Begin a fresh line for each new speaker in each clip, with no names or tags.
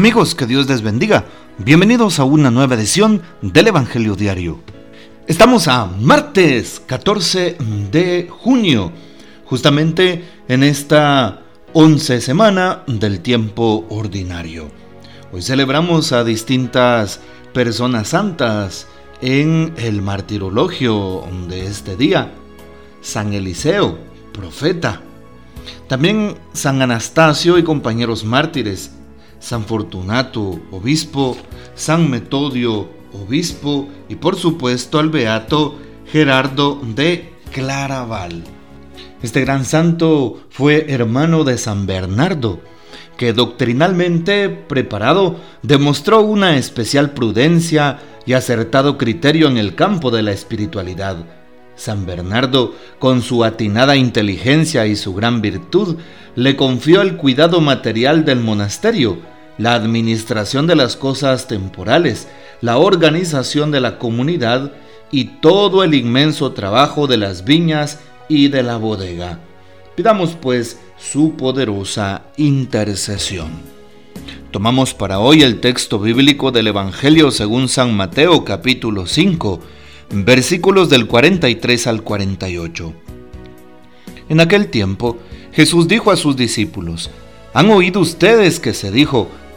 Amigos, que Dios les bendiga. Bienvenidos a una nueva edición del Evangelio Diario. Estamos a martes 14 de junio, justamente en esta once semana del tiempo ordinario. Hoy celebramos a distintas personas santas en el martirologio de este día. San Eliseo, profeta. También San Anastasio y compañeros mártires. San Fortunato, obispo. San Metodio, obispo. Y por supuesto al beato Gerardo de Claraval. Este gran santo fue hermano de San Bernardo, que doctrinalmente preparado demostró una especial prudencia y acertado criterio en el campo de la espiritualidad. San Bernardo, con su atinada inteligencia y su gran virtud, le confió el cuidado material del monasterio, la administración de las cosas temporales, la organización de la comunidad y todo el inmenso trabajo de las viñas y de la bodega. Pidamos pues su poderosa intercesión. Tomamos para hoy el texto bíblico del Evangelio según San Mateo capítulo 5, versículos del 43 al 48. En aquel tiempo Jesús dijo a sus discípulos, ¿han oído ustedes que se dijo,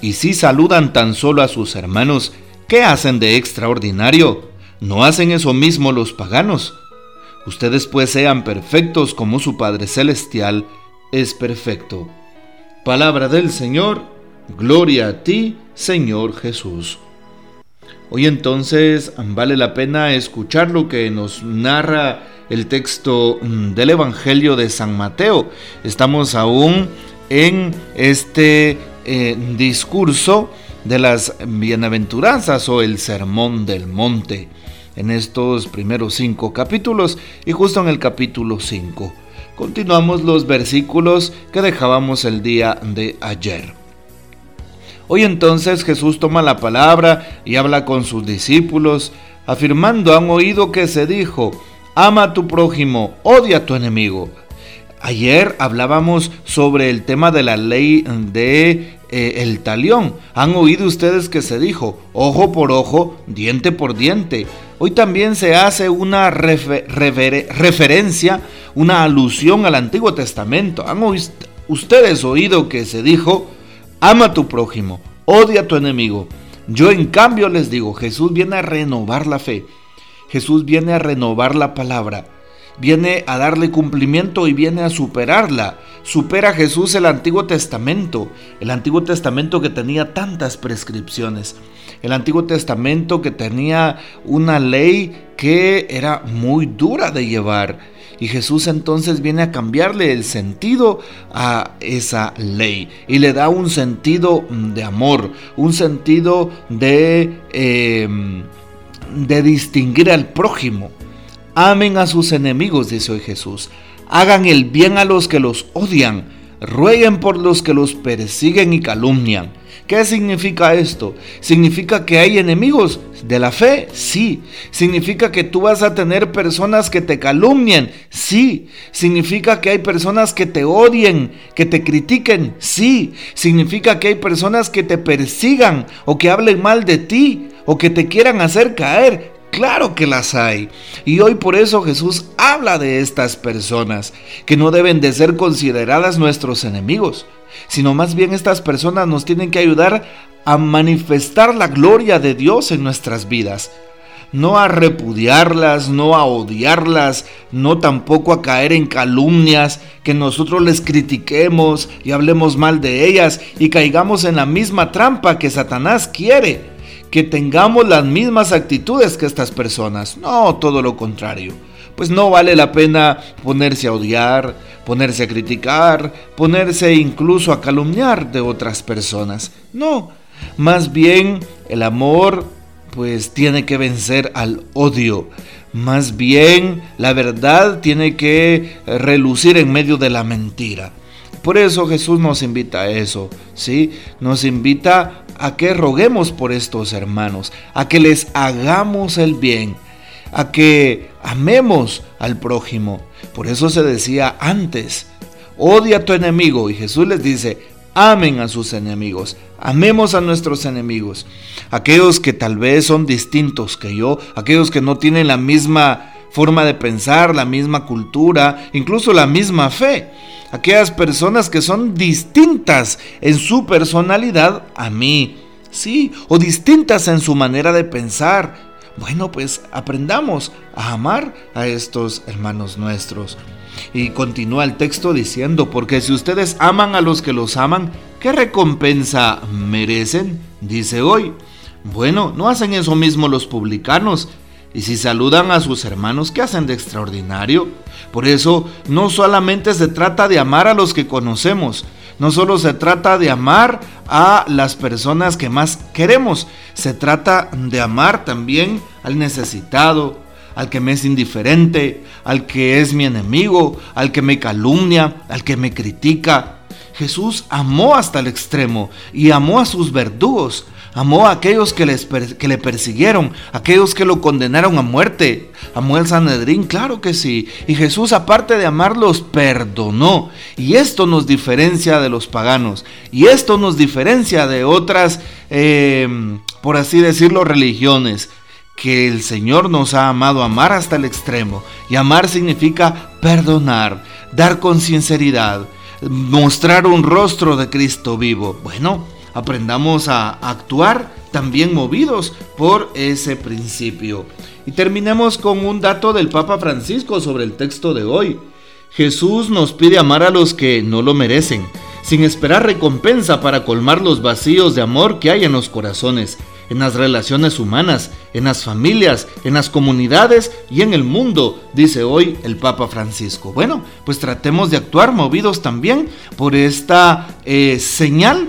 Y si saludan tan solo a sus hermanos, ¿qué hacen de extraordinario? ¿No hacen eso mismo los paganos? Ustedes pues sean perfectos como su Padre Celestial es perfecto. Palabra del Señor, gloria a ti, Señor Jesús. Hoy entonces vale la pena escuchar lo que nos narra el texto mm, del Evangelio de San Mateo. Estamos aún en este eh, discurso de las bienaventuranzas o el sermón del monte en estos primeros cinco capítulos y justo en el capítulo 5. Continuamos los versículos que dejábamos el día de ayer. Hoy entonces Jesús toma la palabra y habla con sus discípulos, afirmando, han oído que se dijo, ama a tu prójimo, odia a tu enemigo. Ayer hablábamos sobre el tema de la ley de eh, el talión. Han oído ustedes que se dijo ojo por ojo, diente por diente. Hoy también se hace una referencia, una alusión al Antiguo Testamento. ¿Han ustedes oído que se dijo ama a tu prójimo, odia a tu enemigo? Yo en cambio les digo, Jesús viene a renovar la fe. Jesús viene a renovar la palabra viene a darle cumplimiento y viene a superarla. Supera Jesús el Antiguo Testamento, el Antiguo Testamento que tenía tantas prescripciones, el Antiguo Testamento que tenía una ley que era muy dura de llevar. Y Jesús entonces viene a cambiarle el sentido a esa ley y le da un sentido de amor, un sentido de, em, de distinguir al prójimo. Amen a sus enemigos, dice hoy Jesús. Hagan el bien a los que los odian. Rueguen por los que los persiguen y calumnian. ¿Qué significa esto? ¿Significa que hay enemigos de la fe? Sí. ¿Significa que tú vas a tener personas que te calumnien? Sí. ¿Significa que hay personas que te odien, que te critiquen? Sí. ¿Significa que hay personas que te persigan o que hablen mal de ti o que te quieran hacer caer? Claro que las hay. Y hoy por eso Jesús habla de estas personas, que no deben de ser consideradas nuestros enemigos, sino más bien estas personas nos tienen que ayudar a manifestar la gloria de Dios en nuestras vidas. No a repudiarlas, no a odiarlas, no tampoco a caer en calumnias, que nosotros les critiquemos y hablemos mal de ellas y caigamos en la misma trampa que Satanás quiere que tengamos las mismas actitudes que estas personas. No, todo lo contrario. pues no vale la pena ponerse a odiar, ponerse a criticar, ponerse incluso a calumniar de otras personas. No, más bien el amor pues tiene que vencer al odio. Más bien la verdad tiene que relucir en medio de la mentira. Por eso Jesús nos invita a eso, ¿sí? Nos invita a que roguemos por estos hermanos, a que les hagamos el bien, a que amemos al prójimo. Por eso se decía antes, odia a tu enemigo y Jesús les dice, amen a sus enemigos, amemos a nuestros enemigos, aquellos que tal vez son distintos que yo, aquellos que no tienen la misma forma de pensar, la misma cultura, incluso la misma fe, aquellas personas que son distintas en su personalidad a mí, sí, o distintas en su manera de pensar. Bueno, pues aprendamos a amar a estos hermanos nuestros. Y continúa el texto diciendo, porque si ustedes aman a los que los aman, ¿qué recompensa merecen? Dice hoy. Bueno, ¿no hacen eso mismo los publicanos? Y si saludan a sus hermanos, ¿qué hacen de extraordinario? Por eso, no solamente se trata de amar a los que conocemos, no solo se trata de amar a las personas que más queremos, se trata de amar también al necesitado, al que me es indiferente, al que es mi enemigo, al que me calumnia, al que me critica. Jesús amó hasta el extremo y amó a sus verdugos, amó a aquellos que, que, le persiguieron, aquellos que lo condenaron a muerte. Amó al Sanedrín, claro que sí. Y Jesús, aparte de amarlos, perdonó. Y esto nos diferencia de los paganos. Y esto nos diferencia de otras, eh, por así decirlo, religiones que el Señor nos ha amado amar hasta el extremo. Y amar significa perdonar, dar con sinceridad, mostrar un rostro de Cristo vivo. Bueno, aprendamos a actuar también movidos por ese principio. Y terminemos con un dato del Papa Francisco sobre el texto de hoy. Jesús nos pide amar a los que no lo merecen, sin esperar recompensa para colmar los vacíos de amor que hay en los corazones en las relaciones humanas, en las familias, en las comunidades y en el mundo, dice hoy el Papa Francisco. Bueno, pues tratemos de actuar movidos también por esta eh, señal